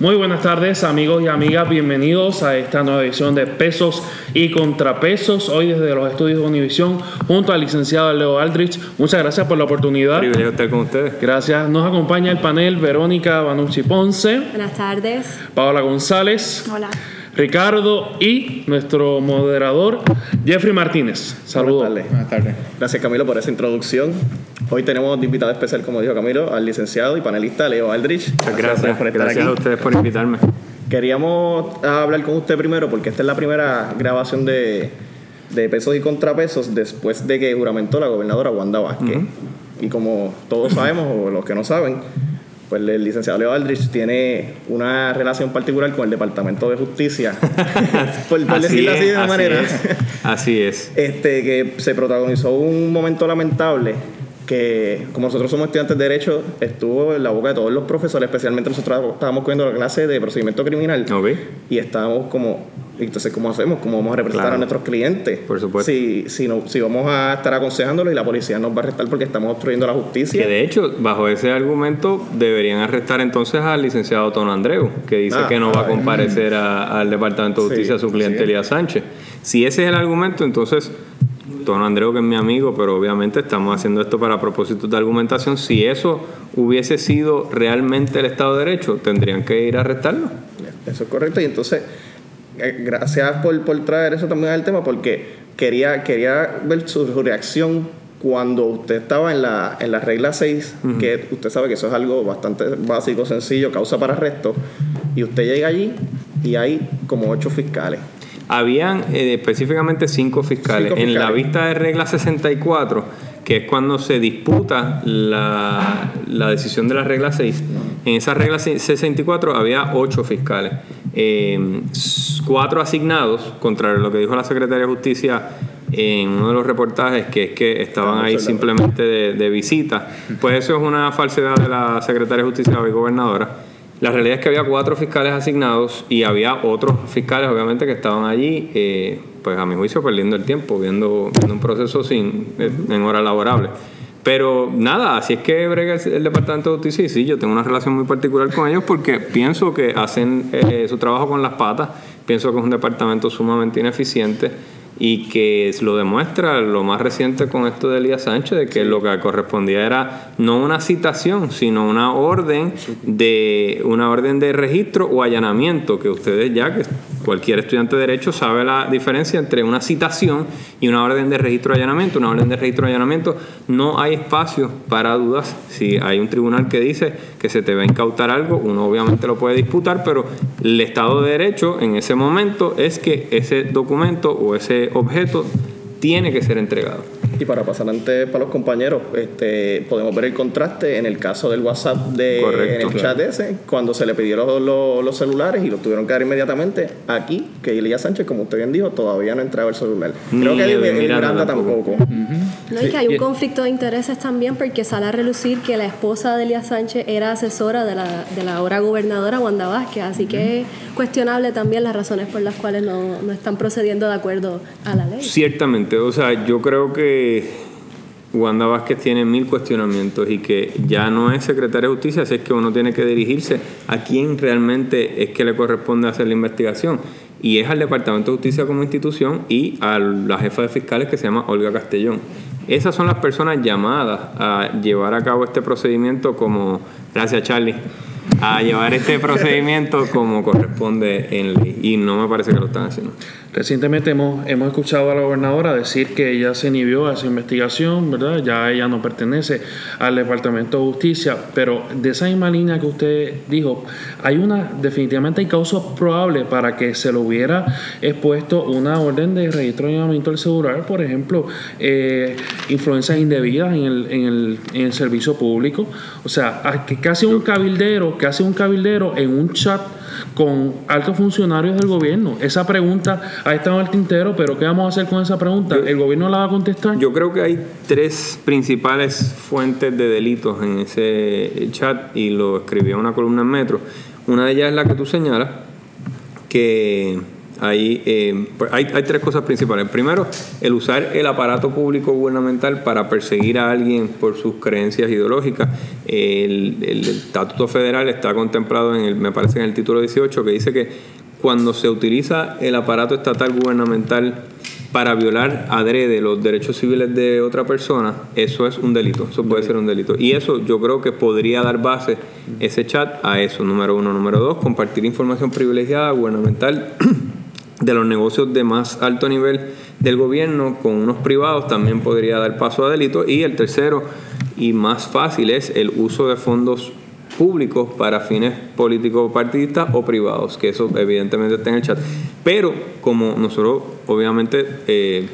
Muy buenas tardes amigos y amigas, bienvenidos a esta nueva edición de Pesos y Contrapesos, hoy desde los estudios de Univisión junto al licenciado Leo Aldrich. Muchas gracias por la oportunidad. Privilegio estar con ustedes. Gracias. Nos acompaña el panel Verónica Banucci Ponce. Buenas tardes. Paola González. Hola. Ricardo y nuestro moderador Jeffrey Martínez. Saludos. Buenas tardes. Gracias Camilo por esa introducción. Hoy tenemos de invitado especial, como dijo Camilo, al licenciado y panelista Leo Aldrich. Gracias, gracias, por estar gracias a ustedes por invitarme. Queríamos hablar con usted primero porque esta es la primera grabación de, de pesos y contrapesos después de que juramentó la gobernadora Wanda Vázquez. Y como todos sabemos, o los que no saben, pues el licenciado Leo Aldrich tiene una relación particular con el Departamento de Justicia, por, decirlo así de una manera. Así es. Este, que se protagonizó un momento lamentable que como nosotros somos estudiantes de Derecho, estuvo en la boca de todos los profesores, especialmente nosotros estábamos cogiendo la clase de procedimiento criminal y estábamos como, entonces, ¿cómo hacemos? ¿Cómo vamos a representar a nuestros clientes? Por supuesto. Si, si, no, si vamos a estar aconsejándolos y la policía nos va a arrestar porque estamos obstruyendo la justicia. Que de hecho, bajo ese argumento, deberían arrestar entonces al licenciado Tono Andreu, que dice ah, que no va a comparecer al Departamento de Justicia a su cliente Elías Sánchez. Si ese es el argumento, entonces Tono Andreu, que es mi amigo, pero obviamente estamos haciendo esto para propósitos de argumentación. Si eso hubiese sido realmente el Estado de Derecho, tendrían que ir a arrestarlo. Eso es correcto. Y entonces, gracias por, por traer eso también al tema, porque quería, quería ver su, reacción cuando usted estaba en la, en la regla 6, que usted sabe que eso es algo bastante básico, sencillo, causa para arresto, y usted llega allí y hay como ocho fiscales. Habían eh, específicamente cinco fiscales. En la vista de regla 64, que es cuando se disputa la, decisión de la regla 6, en esa regla 64 había ocho fiscales. Eh, cuatro asignados, contrario a lo que dijo la Secretaría de Justicia en uno de los reportajes, que es que estaban ahí simplemente de, de visita. Pues eso es una falsedad de la Secretaría de Justicia y gobernadora la realidad es que había cuatro fiscales asignados y había otros fiscales, obviamente, que estaban allí, eh, pues a mi juicio, perdiendo el tiempo, viendo, un proceso sin, en hora laborable. Pero nada, así es que brega el, Departamento de Justicia. Y sí, yo tengo una relación muy particular con ellos porque pienso que hacen eh, su trabajo con las patas, pienso que es un departamento sumamente ineficiente y que lo demuestra lo más reciente con esto de Elías Sánchez, de que lo que correspondía era no una citación, sino una orden de una orden de registro o allanamiento, que ustedes ya, que cualquier estudiante de derecho sabe la diferencia entre una citación y una orden de registro o allanamiento. Una orden de registro o allanamiento no hay espacio para dudas. Si hay un tribunal que dice que se te va a incautar algo, uno obviamente lo puede disputar, pero el Estado de Derecho en ese momento es que ese documento o ese objeto tiene que ser entregado. Y para pasar antes para los compañeros, este, podemos ver el contraste en el caso del WhatsApp de en el chat ese, cuando se le pidieron los, celulares y los tuvieron que dar inmediatamente. Aquí, que Elías Sánchez, como usted bien dijo, todavía no entraba el celular. Creo que el, Miranda, tampoco. No, y que hay un conflicto de intereses también porque sale a relucir que la esposa de Elías Sánchez era asesora de la, de la ahora gobernadora Wanda Vázquez, así que es cuestionable también las razones por las cuales no, no están procediendo de acuerdo a la ley. Ciertamente, o sea, yo creo que Wanda Vázquez tiene mil cuestionamientos y que ya no es secretaria de justicia, así es que uno tiene que dirigirse a quién realmente es que le corresponde hacer la investigación. Y es al Departamento de Justicia como institución y a la jefa de fiscales que se llama Olga Castellón. Esas son las personas llamadas a llevar a cabo este procedimiento como, gracias Charlie, a llevar este procedimiento como corresponde en ley. Y no me parece que lo están haciendo. Recientemente hemos, hemos escuchado a la gobernadora decir que ella se inhibió a esa investigación, ¿verdad? Ya ella no pertenece al Departamento de Justicia, pero de esa misma línea que usted dijo, hay una, definitivamente hay causas probables para que se le hubiera expuesto una orden de registro de llamamiento del celular, por ejemplo, eh, influencias indebidas en el, en, el, en el servicio público. O sea, que casi un cabildero, casi un cabildero en un chat con altos funcionarios del gobierno. Esa pregunta ha estado en el tintero, pero ¿qué vamos a hacer con esa pregunta? ¿El gobierno la va a contestar? Yo creo que hay tres principales fuentes de delitos en ese chat y lo escribí en una columna en Metro. Una de ellas es la que tú señalas, que Ahí, eh, pues, hay, hay, tres cosas principales. Primero, el usar el aparato público gubernamental para perseguir a alguien por sus creencias ideológicas. El, el, Estatuto Federal está contemplado, en el, me parece, en el título 18, que dice que cuando se utiliza el aparato estatal gubernamental para violar adrede los derechos civiles de otra persona, eso es un delito, eso puede ser un delito. Y eso yo creo que podría dar base ese chat a eso, número uno. Número dos, compartir información privilegiada gubernamental de los negocios de más alto nivel del gobierno con unos privados también podría dar paso a delito. Y el tercero y más fácil es el uso de fondos públicos para fines políticos partidistas o privados, que eso evidentemente está en el chat. Pero como nosotros obviamente eh,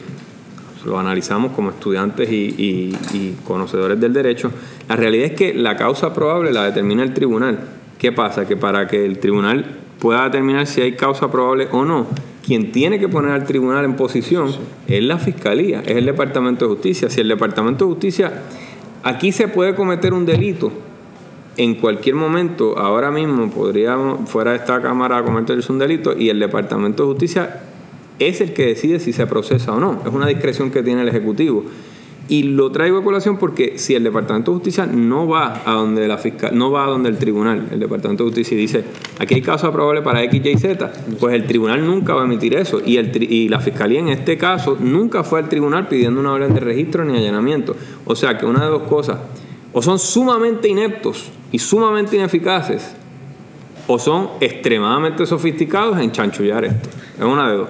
lo analizamos como estudiantes y, conocedores del derecho, la realidad es que la causa probable la determina el tribunal. ¿Qué pasa? Que para que el tribunal pueda determinar si hay causa probable o no, quien tiene que poner al tribunal en posición es la fiscalía, es el Departamento de Justicia. Si el Departamento de Justicia, aquí se puede cometer un delito, en cualquier momento, ahora mismo, podríamos, fuera de esta Cámara, cometerse un delito y el Departamento de Justicia es el que decide si se procesa o no. Es una discreción que tiene el Ejecutivo. Y lo traigo a colación porque si el Departamento de Justicia no va a donde la fiscal, no va a donde el tribunal, el Departamento de Justicia dice, aquí hay caso probable para X, Y, Z, pues el tribunal nunca va a emitir eso. Y, el, y la fiscalía en este caso nunca fue al tribunal pidiendo una orden de registro ni allanamiento. O sea que una de dos cosas, o son sumamente ineptos y sumamente ineficaces, o son extremadamente sofisticados en chanchullar esto. Es una de dos.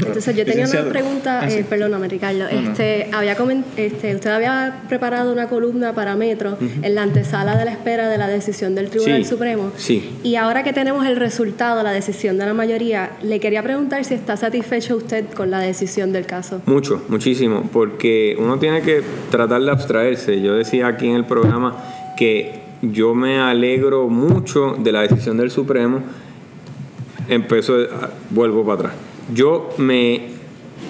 Entonces yo tenía una pregunta, ah, eh, perdóname Ricardo, este, había este, usted había preparado una columna para Metro en la antesala de la espera de la decisión del Tribunal Supremo. Sí. Y ahora que tenemos el resultado, la decisión de la mayoría, le quería preguntar si está satisfecho usted con la decisión del caso. Mucho, muchísimo, porque uno tiene que tratar de abstraerse. Yo decía aquí en el programa que yo me alegro mucho de la decisión del Supremo. Empezó, vuelvo para atrás. Yo me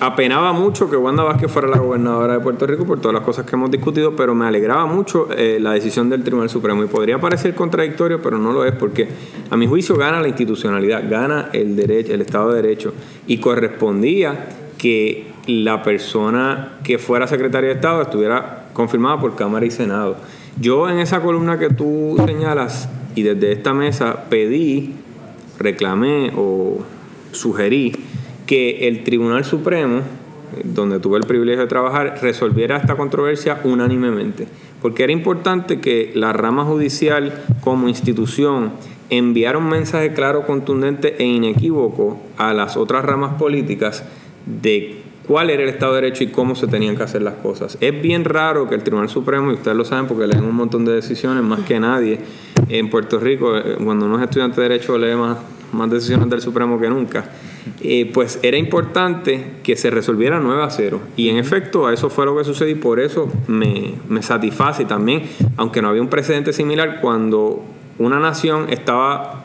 apenaba mucho que Wanda Vázquez fuera la gobernadora de Puerto Rico por todas las cosas que hemos discutido, pero me alegraba mucho eh, la decisión del Tribunal Supremo. Y podría parecer contradictorio, pero no lo es, porque a mi juicio gana la institucionalidad, gana el derecho, el Estado de Derecho, y correspondía que la persona que fuera secretaria de Estado estuviera confirmada por Cámara y Senado. Yo en esa columna que tú señalas y desde esta mesa pedí, reclamé o sugerí que el Tribunal Supremo, donde tuve el privilegio de trabajar, resolviera esta controversia unánimemente. Porque era importante que la rama judicial como institución enviara un mensaje claro, contundente e inequívoco a las otras ramas políticas de cuál era el Estado de Derecho y cómo se tenían que hacer las cosas. Es bien raro que el Tribunal Supremo, y ustedes lo saben porque leen un montón de decisiones, más que nadie, en Puerto Rico, eh, cuando uno es estudiante de Derecho lee más, decisiones del Supremo que nunca, eh, pues era importante que se resolviera 9 a 0. Y en efecto, a eso fue lo que sucedió y por eso me, me satisface también, aunque no había un precedente similar, cuando una nación estaba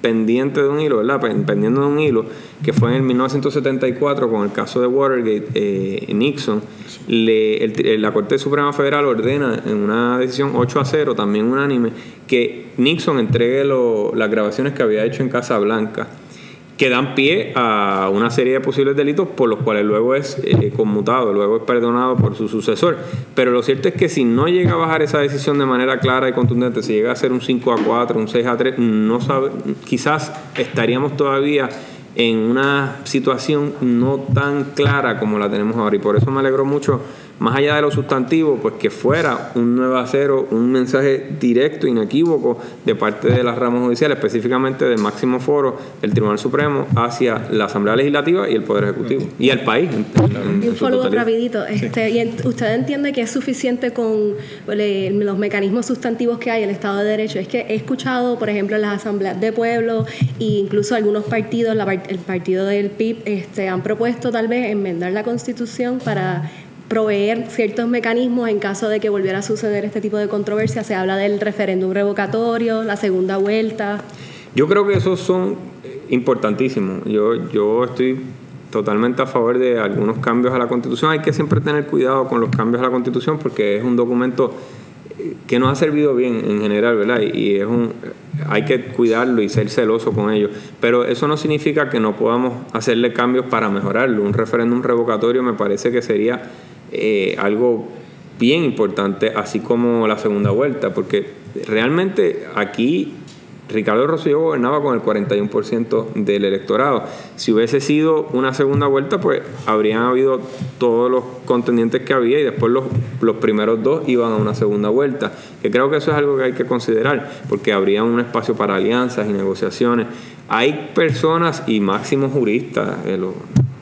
pendiente de un hilo, ¿verdad? Pendiendo de un hilo, que fue en el 1974 con el caso de Watergate, eh, Nixon, le, la Corte Suprema Federal ordena en una decisión 8 a 0, también unánime, que Nixon entregue las grabaciones que había hecho en Casa Blanca que dan pie a una serie de posibles delitos por los cuales luego es eh, conmutado, luego es perdonado por su sucesor. Pero lo cierto es que si no llega a bajar esa decisión de manera clara y contundente, si llega a ser un 5 a 4, un 6 a 3, no sabe, quizás estaríamos todavía en una situación no tan clara como la tenemos ahora. Y por eso me alegro mucho más allá de lo sustantivo, pues que fuera un nuevo acero, un mensaje directo, inequívoco de parte de las ramas judiciales, específicamente del máximo foro, el Tribunal Supremo, hacia la Asamblea Legislativa y el Poder Ejecutivo, y al país. y un follow rapidito. Este, y ¿Usted entiende que es suficiente con los mecanismos sustantivos que hay, el Estado de Derecho? Es que he escuchado, por ejemplo, en las asambleas de pueblo e incluso algunos partidos, el partido del PIB, este, han propuesto tal vez enmendar la Constitución para proveer ciertos mecanismos en caso de que volviera a suceder este tipo de controversia. Se habla del referéndum revocatorio, la segunda vuelta. Yo creo que esos son importantísimos. Yo, yo estoy totalmente a favor de algunos cambios a la Constitución. Hay que siempre tener cuidado con los cambios a la Constitución porque es un documento que nos ha servido bien en general, ¿verdad? Y es un, hay que cuidarlo y ser celoso con ello. Pero eso no significa que no podamos hacerle cambios para mejorarlo. Un referéndum revocatorio me parece que sería eh, algo bien importante, así como la segunda vuelta, porque realmente aquí Ricardo Rosselló gobernaba con el 41% del electorado. Si hubiese sido una segunda vuelta, pues habrían habido todos los contendientes que había y después los, los primeros dos iban a una segunda vuelta. Que creo que eso es algo que hay que considerar, porque habría un espacio para alianzas y negociaciones. Hay personas y máximos juristas, eh, los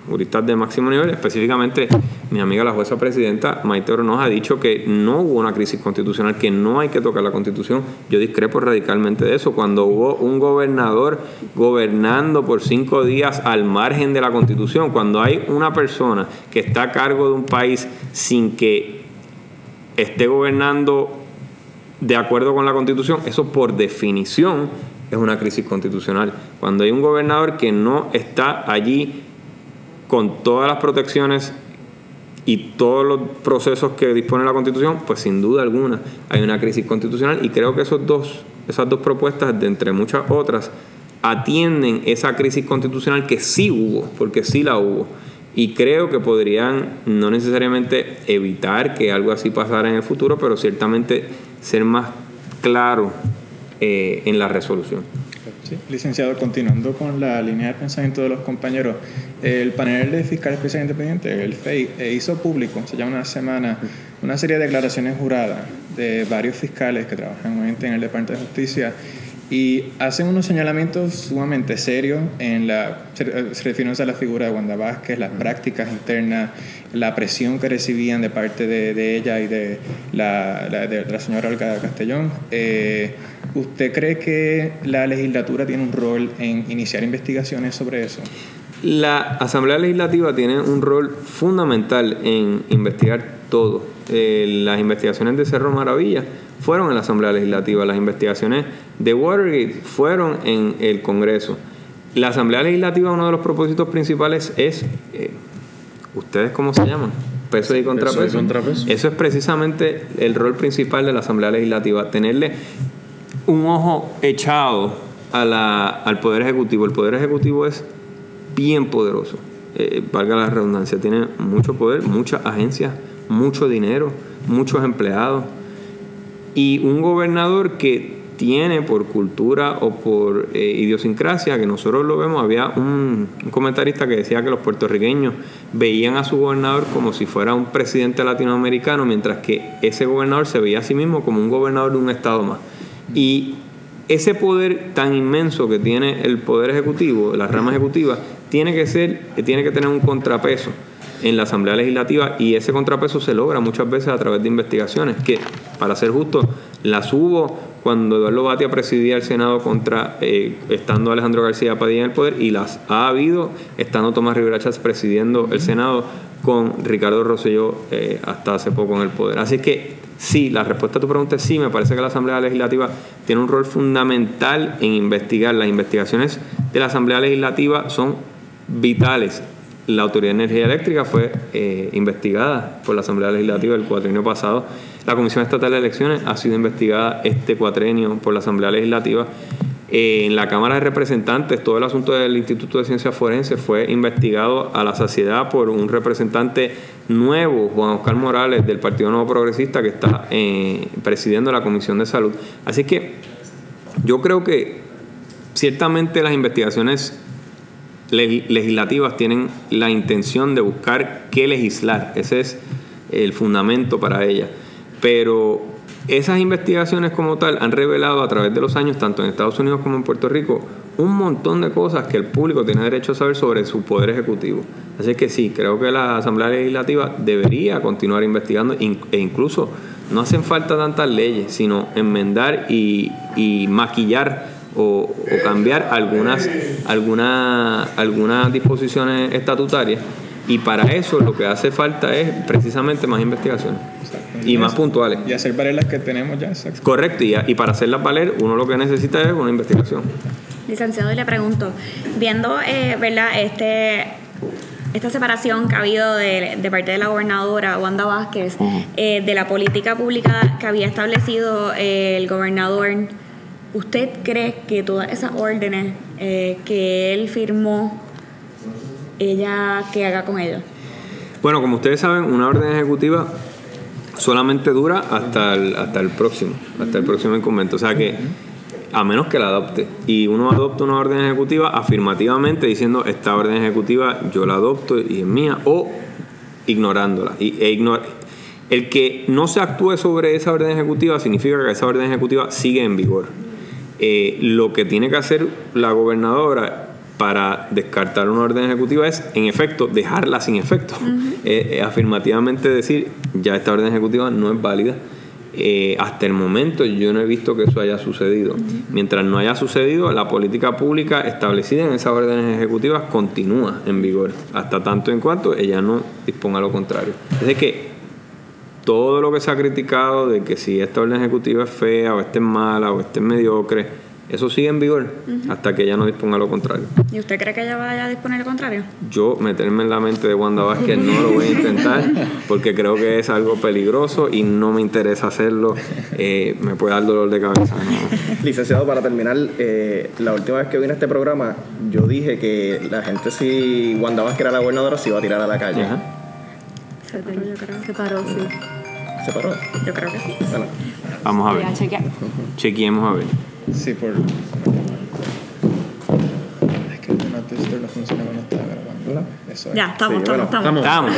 juristas de máximo nivel, específicamente mi amiga la jueza presidenta Maite Oronoz ha dicho que no hubo una crisis constitucional, que no hay que tocar la constitución. Yo discrepo radicalmente de eso. Cuando hubo un gobernador gobernando por cinco días al margen de la constitución, cuando hay una persona que está a cargo de un país sin que esté gobernando de acuerdo con la constitución, eso por definición es una crisis constitucional. Cuando hay un gobernador que no está allí con todas las protecciones y todos los procesos que dispone la Constitución, pues sin duda alguna hay una crisis constitucional y creo que esos dos, esas dos propuestas, de entre muchas otras, atienden esa crisis constitucional que sí hubo, porque sí la hubo. Y creo que podrían no necesariamente evitar que algo así pasara en el futuro, pero ciertamente ser más claro eh, en la resolución. Licenciado, continuando con la línea de pensamiento de los compañeros, el panel de fiscales especiales independientes, el FEI, eh, hizo público, se llama una semana, una serie de declaraciones juradas de varios fiscales que trabajan en el Departamento de Justicia y hacen unos señalamientos sumamente serios en la refiriéndose a la figura de Wanda Vázquez, las prácticas internas, la presión que recibían de parte de, ella y de la, de la señora Olga Castellón. Eh, ¿Usted cree que la legislatura tiene un rol en iniciar investigaciones sobre eso? La Asamblea Legislativa tiene un rol fundamental en investigar todo. Eh, las investigaciones de Cerro Maravilla fueron en la Asamblea Legislativa, las investigaciones de Watergate fueron en el Congreso. La Asamblea Legislativa, uno de los propósitos principales es, eh, ¿ustedes cómo se llaman? Peso y contrapeso. Eso es precisamente el rol principal de la Asamblea Legislativa, tenerle un ojo echado al Poder Ejecutivo. El Poder Ejecutivo es bien poderoso, eh, valga la redundancia, tiene mucho poder, muchas agencias, mucho dinero, muchos empleados y un gobernador que tiene por cultura o por eh, idiosincrasia, que nosotros lo vemos, había un, comentarista que decía que los puertorriqueños veían a su gobernador como si fuera un presidente latinoamericano, mientras que ese gobernador se veía a sí mismo como un gobernador de un estado más. Y ese poder tan inmenso que tiene el poder ejecutivo, la rama ejecutiva, tiene que ser, tiene que tener un contrapeso en la Asamblea Legislativa y ese contrapeso se logra muchas veces a través de investigaciones que, para ser justo, las hubo cuando Eduardo Batia presidía el Senado contra, eh, estando Alejandro García Padilla en el poder y las ha habido estando Tomás Rivera Chávez presidiendo el Senado con Ricardo Rosselló eh, hasta hace poco en el poder. Así que Sí, la respuesta a tu pregunta es sí. Me parece que la Asamblea Legislativa tiene un rol fundamental en investigar. Las investigaciones de la Asamblea Legislativa son vitales. La Autoridad de Energía Eléctrica fue eh, investigada por la Asamblea Legislativa el cuatrienio pasado. La Comisión Estatal de Elecciones ha sido investigada este cuatrenio por la Asamblea Legislativa en la Cámara de Representantes, todo el asunto del Instituto de Ciencias Forenses fue investigado a la saciedad por un representante nuevo, Juan Oscar Morales, del Partido Nuevo Progresista, que está eh, presidiendo la Comisión de Salud. Así que yo creo que ciertamente las investigaciones legislativas tienen la intención de buscar qué legislar. Ese es el fundamento para ellas. Pero esas investigaciones como tal han revelado a través de los años, tanto en Estados Unidos como en Puerto Rico, un montón de cosas que el público tiene derecho a saber sobre su poder ejecutivo. Así que sí, creo que la Asamblea Legislativa debería continuar investigando e incluso no hacen falta tantas leyes, sino enmendar y, maquillar o, cambiar algunas, algunas, algunas disposiciones estatutarias y para eso lo que hace falta es precisamente más investigaciones. Y más puntuales. Y hacer valer las que tenemos ya. Correcto, y, y para hacerlas valer uno lo que necesita es una investigación. Licenciado, le pregunto, viendo, eh, ¿verdad? Este esta separación que ha habido de, parte de la gobernadora Wanda Vázquez eh, de la política pública que había establecido eh, el gobernador, ¿usted cree que todas esas órdenes eh, que él firmó, ella, que haga con ellos? Bueno, como ustedes saben, una orden ejecutiva solamente dura hasta el, hasta el próximo, hasta el próximo inconvento. O sea que a menos que la adopte. Y uno adopta una orden ejecutiva afirmativamente diciendo esta orden ejecutiva yo la adopto y es mía, o ignorándola. Y, e el que no se actúe sobre esa orden ejecutiva significa que esa orden ejecutiva sigue en vigor. Eh, lo que tiene que hacer la gobernadora para descartar una orden ejecutiva es, en efecto, dejarla sin efecto. Eh, eh, afirmativamente decir, ya esta orden ejecutiva no es válida eh, hasta el momento yo no he visto que eso haya sucedido. Mientras no haya sucedido, la política pública establecida en esas órdenes ejecutivas continúa en vigor, hasta tanto en cuanto ella no disponga lo contrario. Es de que todo lo que se ha criticado de que si esta orden ejecutiva es fea o esta es mala o esta es mediocre, eso sigue en vigor hasta que ella no disponga lo contrario. ¿Y usted cree que ella vaya a disponer lo contrario? Yo meterme en la mente de Wanda Vázquez no lo voy a intentar porque creo que es algo peligroso y no me interesa hacerlo. Eh, me puede dar dolor de cabeza. Licenciado, para terminar, eh, la última vez que vine a este programa, yo dije que la gente si Wanda Vázquez era la gobernadora se iba a tirar a la calle. Se, yo creo. se paró, sí. ¿Se paró? Yo creo que sí. Vamos a ver. Chequeemos a ver. Sí, por. Es que el tester no funciona cuando está grabando. Eso es. Ya, estamos, estamos, estamos. Estamos.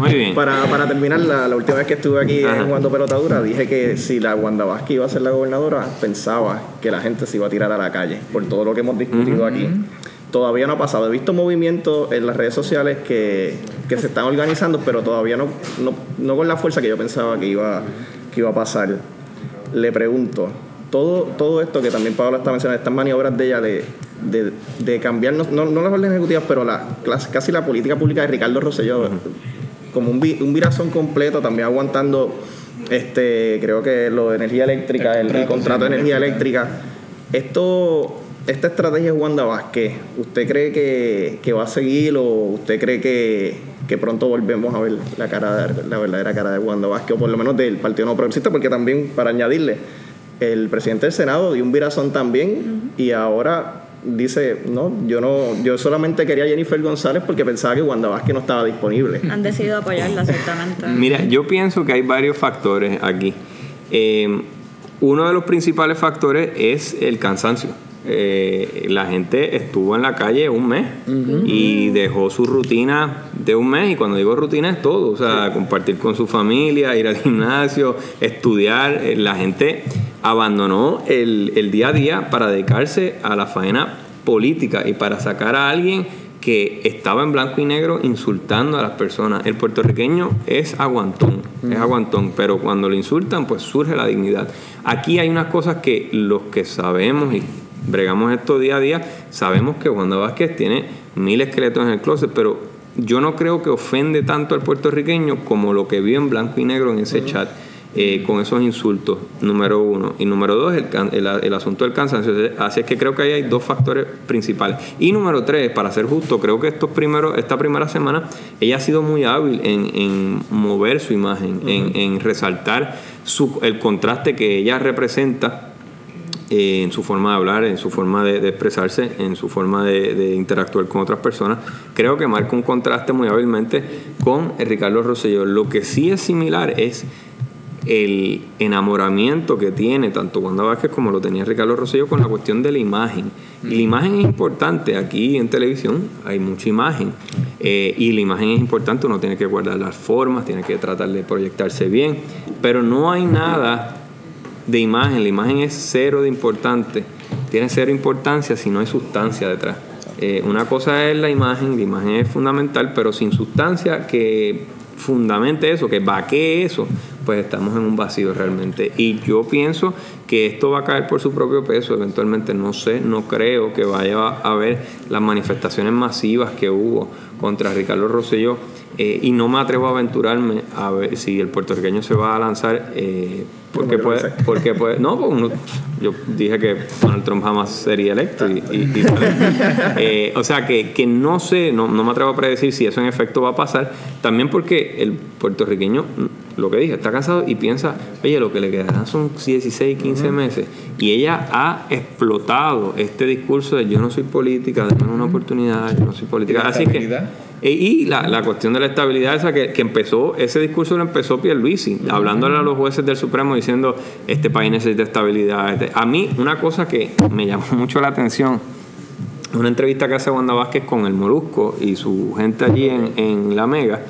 Muy bien. Para, para terminar, la, la, última vez que estuve aquí en jugando pelotadura, dije que si la Wanda Vázquez iba a ser la gobernadora, pensaba que la gente se iba a tirar a la calle por todo lo que hemos discutido aquí. Todavía no ha pasado. He visto movimientos en las redes sociales que, que se están organizando, pero todavía no, no, no con la fuerza que yo pensaba que iba, que iba a pasar. Le pregunto, todo, todo esto que también Pablo está mencionando, estas maniobras de ella de, de, cambiar, no, no, las órdenes ejecutivas, pero la, casi la política pública de Ricardo Rosselló, como un, un virazón completo, también aguantando, este creo que lo de energía eléctrica, el, contrato, de energía eléctrica. Esto, esta estrategia de Wanda Vázquez, ¿usted cree que, que va a seguir o usted cree que, que pronto volvemos a ver la cara la verdadera cara de Wanda Vázquez, o por lo menos del Partido No Progresista, porque también, para añadirle, el presidente del Senado dio un virazón también y ahora dice, no, yo no, yo solamente quería a Jennifer González porque pensaba que Wanda Vázquez no estaba disponible. Han decidido apoyarla, ciertamente. Mira, yo pienso que hay varios factores aquí. Eh, uno de los principales factores es el cansancio. Eh, la gente estuvo en la calle un mes y dejó su rutina de un mes. Y cuando digo rutina es todo, o sea, compartir con su familia, ir al gimnasio, estudiar. Eh, la gente abandonó el, el día a día para dedicarse a la faena política y para sacar a alguien que estaba en blanco y negro insultando a las personas. El puertorriqueño es aguantón, es aguantón, pero cuando lo insultan, pues surge la dignidad. Aquí hay unas cosas que los que sabemos y bregamos esto día a día, sabemos que Wanda Vázquez tiene mil esqueletos en el closet, pero yo no creo que ofende tanto al puertorriqueño como lo que vio en blanco y negro en ese chat. Eh, con esos insultos, número uno. Y número dos, el, el, asunto del cansancio. Así es que creo que ahí hay dos factores principales. Y número tres, para ser justo, creo que estos primeros, esta primera semana ella ha sido muy hábil en, mover su imagen, en, en, resaltar su, el contraste que ella representa eh, en su forma de hablar, en su forma de, expresarse, en su forma de, interactuar con otras personas. Creo que marca un contraste muy hábilmente con Ricardo Rosselló. Lo que sí es similar es el enamoramiento que tiene tanto Wanda Vázquez como lo tenía Ricardo Rosselló con la cuestión de la imagen. Y la imagen es importante. Aquí en televisión hay mucha imagen. Eh, y la imagen es importante. Uno tiene que guardar las formas, tiene que tratar de proyectarse bien. Pero no hay nada de imagen. La imagen es cero de importante. Tiene cero importancia si no hay sustancia detrás. Eh, una cosa es la imagen, la imagen es fundamental, pero sin sustancia que fundamente eso, que vaquee eso, pues estamos en un vacío realmente. Y yo pienso que esto va a caer por su propio peso eventualmente, no sé, no creo que vaya a haber las manifestaciones masivas que hubo contra Ricardo Rosselló. Eh, y no me atrevo a aventurarme a ver si el puertorriqueño se va a lanzar eh, porque puede, porque puede, no, pues yo dije que Donald Trump jamás sería electo y, eh, o sea que, que no sé, no, no, me atrevo a predecir si eso en efecto va a pasar, también porque el puertorriqueño, lo que dije, está cansado y piensa, oye, lo que le quedarán son 16, 15 meses y ella ha explotado este discurso de yo no soy política, denme una oportunidad, yo no soy política, así que e, y la, la, cuestión de la estabilidad esa que, que, empezó, ese discurso lo empezó Pierluisi, hablándole a los jueces del Supremo diciendo, este país necesita estabilidad. Este, a mí, una cosa que me llamó mucho la atención, una entrevista que hace Wanda Vázquez con el Molusco y su gente allí en, en La Mega,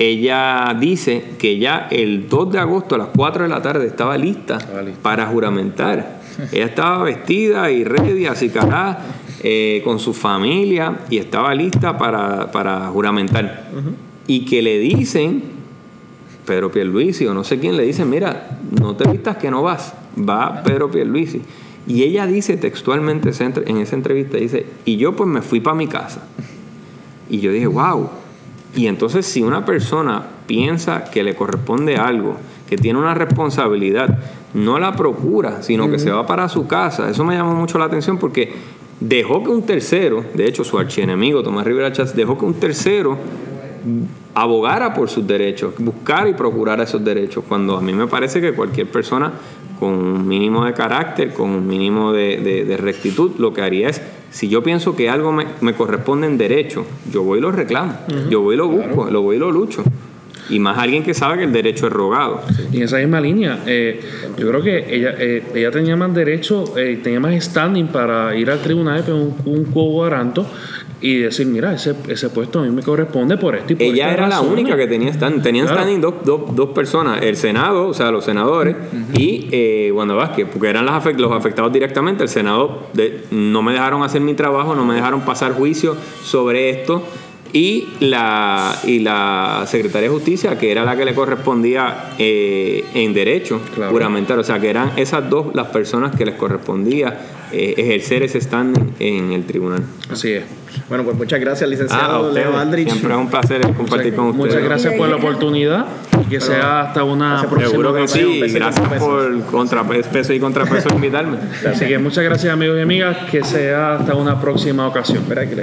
ella dice que ya el 2 de agosto a las 4 de la tarde estaba lista, para juramentar. ella estaba vestida y ready, así cara eh, con su familia y estaba lista para, juramentar. Y que le dicen, Pedro Pierluisi o no sé quién, le dicen, mira, no te vistas que no vas, va Pedro Pierluisi. Y ella dice textualmente en esa entrevista, dice, y yo pues me fui para mi casa. Y yo dije, wow. Y entonces si una persona piensa que le corresponde algo, que tiene una responsabilidad, no la procura, sino que se va para su casa, eso me llamó mucho la atención porque dejó que un tercero, de hecho su archienemigo Tomás Rivera Chávez, dejó que un tercero abogara por sus derechos, buscar y procurar esos derechos, cuando a mí me parece que cualquier persona con un mínimo de carácter, con un mínimo de, rectitud, lo que haría es, si yo pienso que algo me, corresponde en derecho, yo voy y lo reclamo, yo voy y lo busco, lo voy y lo lucho. Y más alguien que sabe que el derecho es rogado. Y en esa misma línea, eh, yo creo que ella, eh, ella tenía más derecho, eh, tenía más standing para ir al tribunal con un, un cubo y decir, mira, ese, ese puesto a mí me corresponde por esto y por Ella era la única que tenía standing. Tenían standing dos, dos, dos, personas, el Senado, o sea, los senadores, y eh, Wanda Vázquez, porque eran los afectados directamente. El Senado de, no me dejaron hacer mi trabajo, no me dejaron pasar juicio sobre esto y la, y la Secretaria de Justicia, que era la que le correspondía eh, en derecho juramentar. O sea, que eran esas dos las personas que les correspondía eh, ejercer ese stand en el tribunal. Así es. Bueno, pues muchas gracias, licenciado ah, Leo Aldrich. Siempre es un placer compartir con ustedes. Muchas gracias por la oportunidad y que sea hasta una próxima Seguro que sí, gracias por contrapeso y contrapeso invitarme. Así que muchas gracias, amigos y amigas, que sea hasta una próxima ocasión. Espera que le